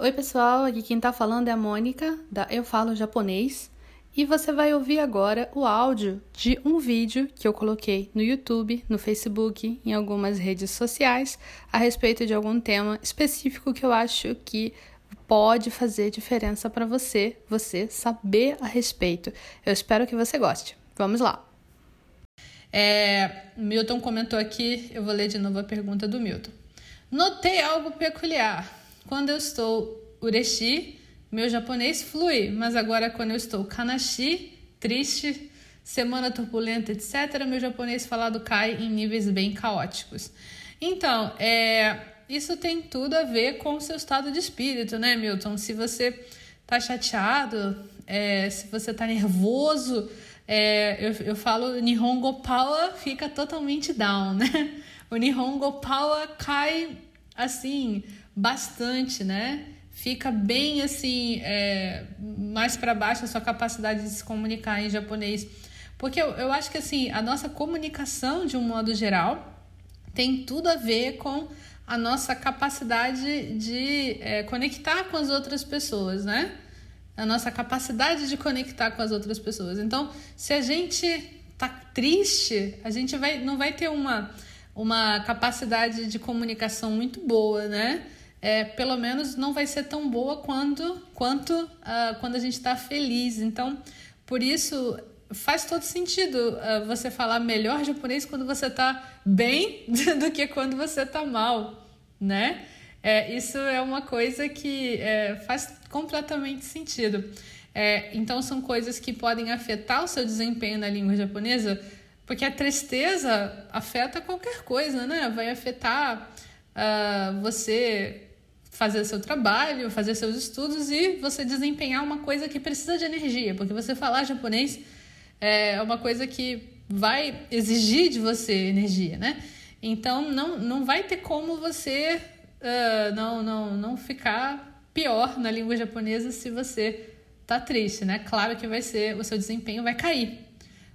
Oi, pessoal, aqui quem tá falando é a Mônica, da Eu Falo Japonês, e você vai ouvir agora o áudio de um vídeo que eu coloquei no YouTube, no Facebook, em algumas redes sociais, a respeito de algum tema específico que eu acho que pode fazer diferença para você, você saber a respeito. Eu espero que você goste. Vamos lá! É, Milton comentou aqui, eu vou ler de novo a pergunta do Milton. Notei algo peculiar. Quando eu estou ureshi, meu japonês flui, mas agora quando eu estou kanashi, triste, semana turbulenta, etc., meu japonês falado cai em níveis bem caóticos. Então, é, isso tem tudo a ver com o seu estado de espírito, né, Milton? Se você tá chateado, é, se você tá nervoso, é, eu, eu falo Nihongo Power fica totalmente down, né? O Nihongo Power cai assim bastante, né? Fica bem assim é, mais para baixo a sua capacidade de se comunicar em japonês, porque eu, eu acho que assim a nossa comunicação de um modo geral tem tudo a ver com a nossa capacidade de é, conectar com as outras pessoas, né? a nossa capacidade de conectar com as outras pessoas. Então, se a gente tá triste, a gente vai, não vai ter uma, uma capacidade de comunicação muito boa, né? É, pelo menos não vai ser tão boa quando, quanto uh, quando a gente está feliz. Então, por isso faz todo sentido uh, você falar melhor japonês quando você está bem do que quando você está mal, né? É, isso é uma coisa que é, faz completamente sentido. É, então, são coisas que podem afetar o seu desempenho na língua japonesa, porque a tristeza afeta qualquer coisa, né? Vai afetar uh, você fazer seu trabalho, fazer seus estudos e você desempenhar uma coisa que precisa de energia, porque você falar japonês é uma coisa que vai exigir de você energia, né? Então, não, não vai ter como você uh, não, não, não ficar pior na língua japonesa se você tá triste, né? Claro que vai ser, o seu desempenho vai cair.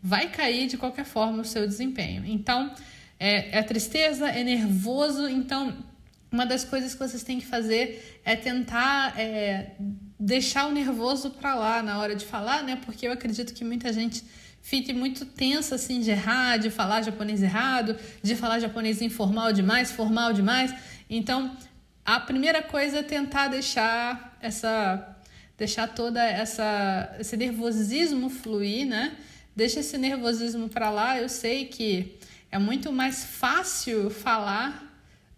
Vai cair de qualquer forma o seu desempenho. Então, é, é tristeza, é nervoso. Então, uma das coisas que vocês têm que fazer é tentar é, deixar o nervoso para lá na hora de falar, né? Porque eu acredito que muita gente fique muito tensa assim de errar, de falar japonês errado, de falar japonês informal demais, formal demais. Então, a primeira coisa é tentar deixar essa deixar toda essa esse nervosismo fluir, né? Deixa esse nervosismo para lá. Eu sei que é muito mais fácil falar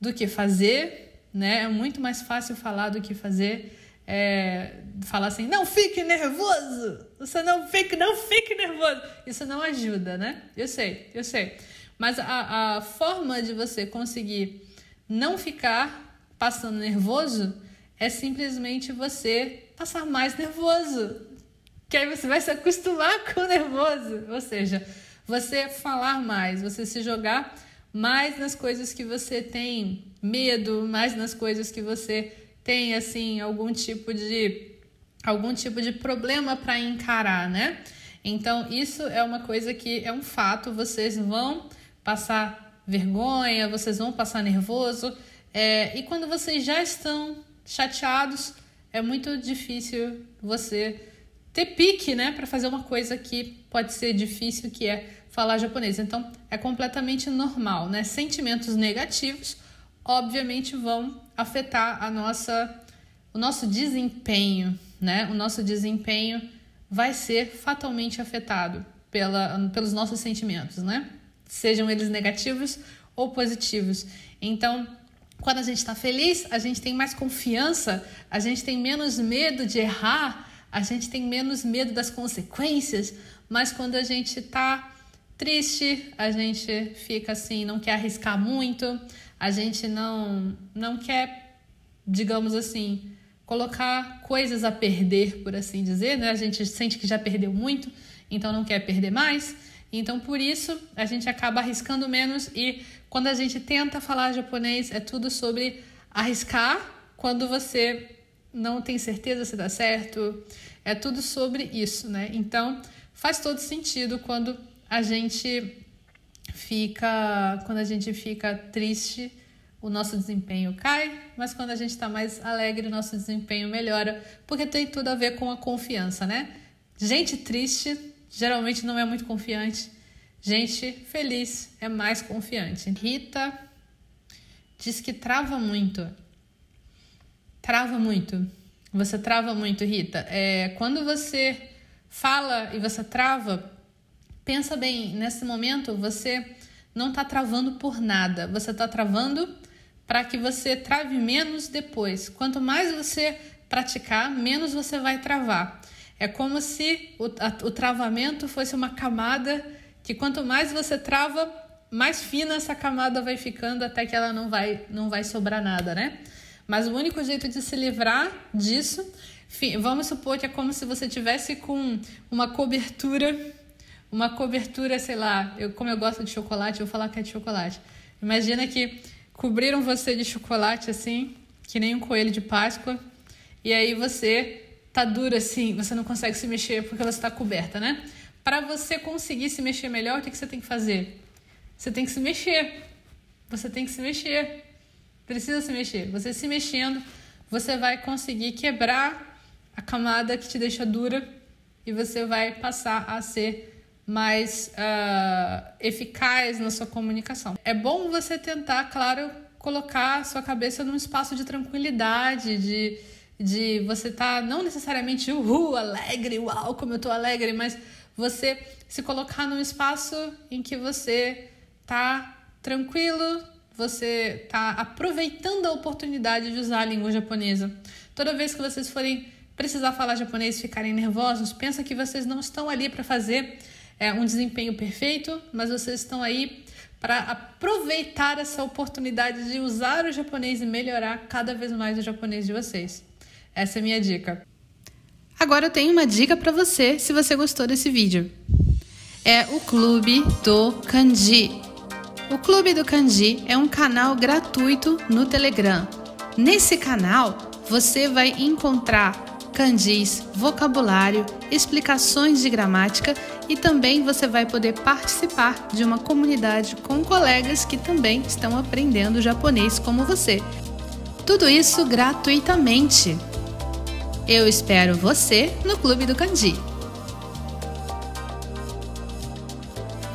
do que fazer, né? É muito mais fácil falar do que fazer. É, falar assim, não fique nervoso, você não fique, não fique nervoso. Isso não ajuda, né? Eu sei, eu sei. Mas a, a forma de você conseguir não ficar passando nervoso é simplesmente você passar mais nervoso. Que aí você vai se acostumar com o nervoso. Ou seja, você falar mais, você se jogar mais nas coisas que você tem medo, mais nas coisas que você tem assim algum tipo de algum tipo de problema para encarar, né? Então, isso é uma coisa que é um fato, vocês vão passar vergonha, vocês vão passar nervoso. É, e quando vocês já estão chateados, é muito difícil você ter pique, né, para fazer uma coisa que pode ser difícil, que é falar japonês. Então, é completamente normal, né? Sentimentos negativos, obviamente, vão afetar a nossa, o nosso desempenho, né? O nosso desempenho vai ser fatalmente afetado pela, pelos nossos sentimentos, né? sejam eles negativos ou positivos. Então, quando a gente está feliz, a gente tem mais confiança, a gente tem menos medo de errar, a gente tem menos medo das consequências, mas quando a gente está triste, a gente fica assim, não quer arriscar muito, a gente não, não quer, digamos assim, colocar coisas a perder, por assim dizer, né? A gente sente que já perdeu muito, então não quer perder mais. Então, por isso, a gente acaba arriscando menos e quando a gente tenta falar japonês, é tudo sobre arriscar quando você não tem certeza se dá certo. É tudo sobre isso, né? Então, faz todo sentido quando a gente fica quando a gente fica triste, o nosso desempenho cai, mas quando a gente está mais alegre, o nosso desempenho melhora, porque tem tudo a ver com a confiança, né? Gente triste geralmente não é muito confiante, gente feliz é mais confiante. Rita diz que trava muito. Trava muito. Você trava muito, Rita. É, quando você fala e você trava, pensa bem, nesse momento você não está travando por nada, você está travando para que você trave menos depois. Quanto mais você praticar, menos você vai travar. É como se o, a, o travamento fosse uma camada que quanto mais você trava, mais fina essa camada vai ficando até que ela não vai, não vai sobrar nada, né? Mas o único jeito de se livrar disso, vamos supor que é como se você tivesse com uma cobertura, uma cobertura, sei lá, eu, como eu gosto de chocolate, eu vou falar que é de chocolate. Imagina que cobriram você de chocolate assim, que nem um coelho de Páscoa, e aí você tá dura assim, você não consegue se mexer porque você está coberta, né? Para você conseguir se mexer melhor, o que, que você tem que fazer? Você tem que se mexer. Você tem que se mexer. Precisa se mexer. Você se mexendo, você vai conseguir quebrar a camada que te deixa dura e você vai passar a ser mais uh, eficaz na sua comunicação. É bom você tentar, claro, colocar a sua cabeça num espaço de tranquilidade, de, de você estar tá, não necessariamente uhul, alegre, uau, como eu tô alegre, mas você se colocar num espaço em que você tá tranquilo, você está aproveitando a oportunidade de usar a língua japonesa. Toda vez que vocês forem precisar falar japonês ficarem nervosos, pensa que vocês não estão ali para fazer é, um desempenho perfeito, mas vocês estão aí para aproveitar essa oportunidade de usar o japonês e melhorar cada vez mais o japonês de vocês. Essa é a minha dica. Agora eu tenho uma dica para você, se você gostou desse vídeo. É o Clube do Kanji. O Clube do Kanji é um canal gratuito no Telegram. Nesse canal, você vai encontrar kanjis, vocabulário, explicações de gramática e também você vai poder participar de uma comunidade com colegas que também estão aprendendo japonês como você. Tudo isso gratuitamente. Eu espero você no Clube do Kanji.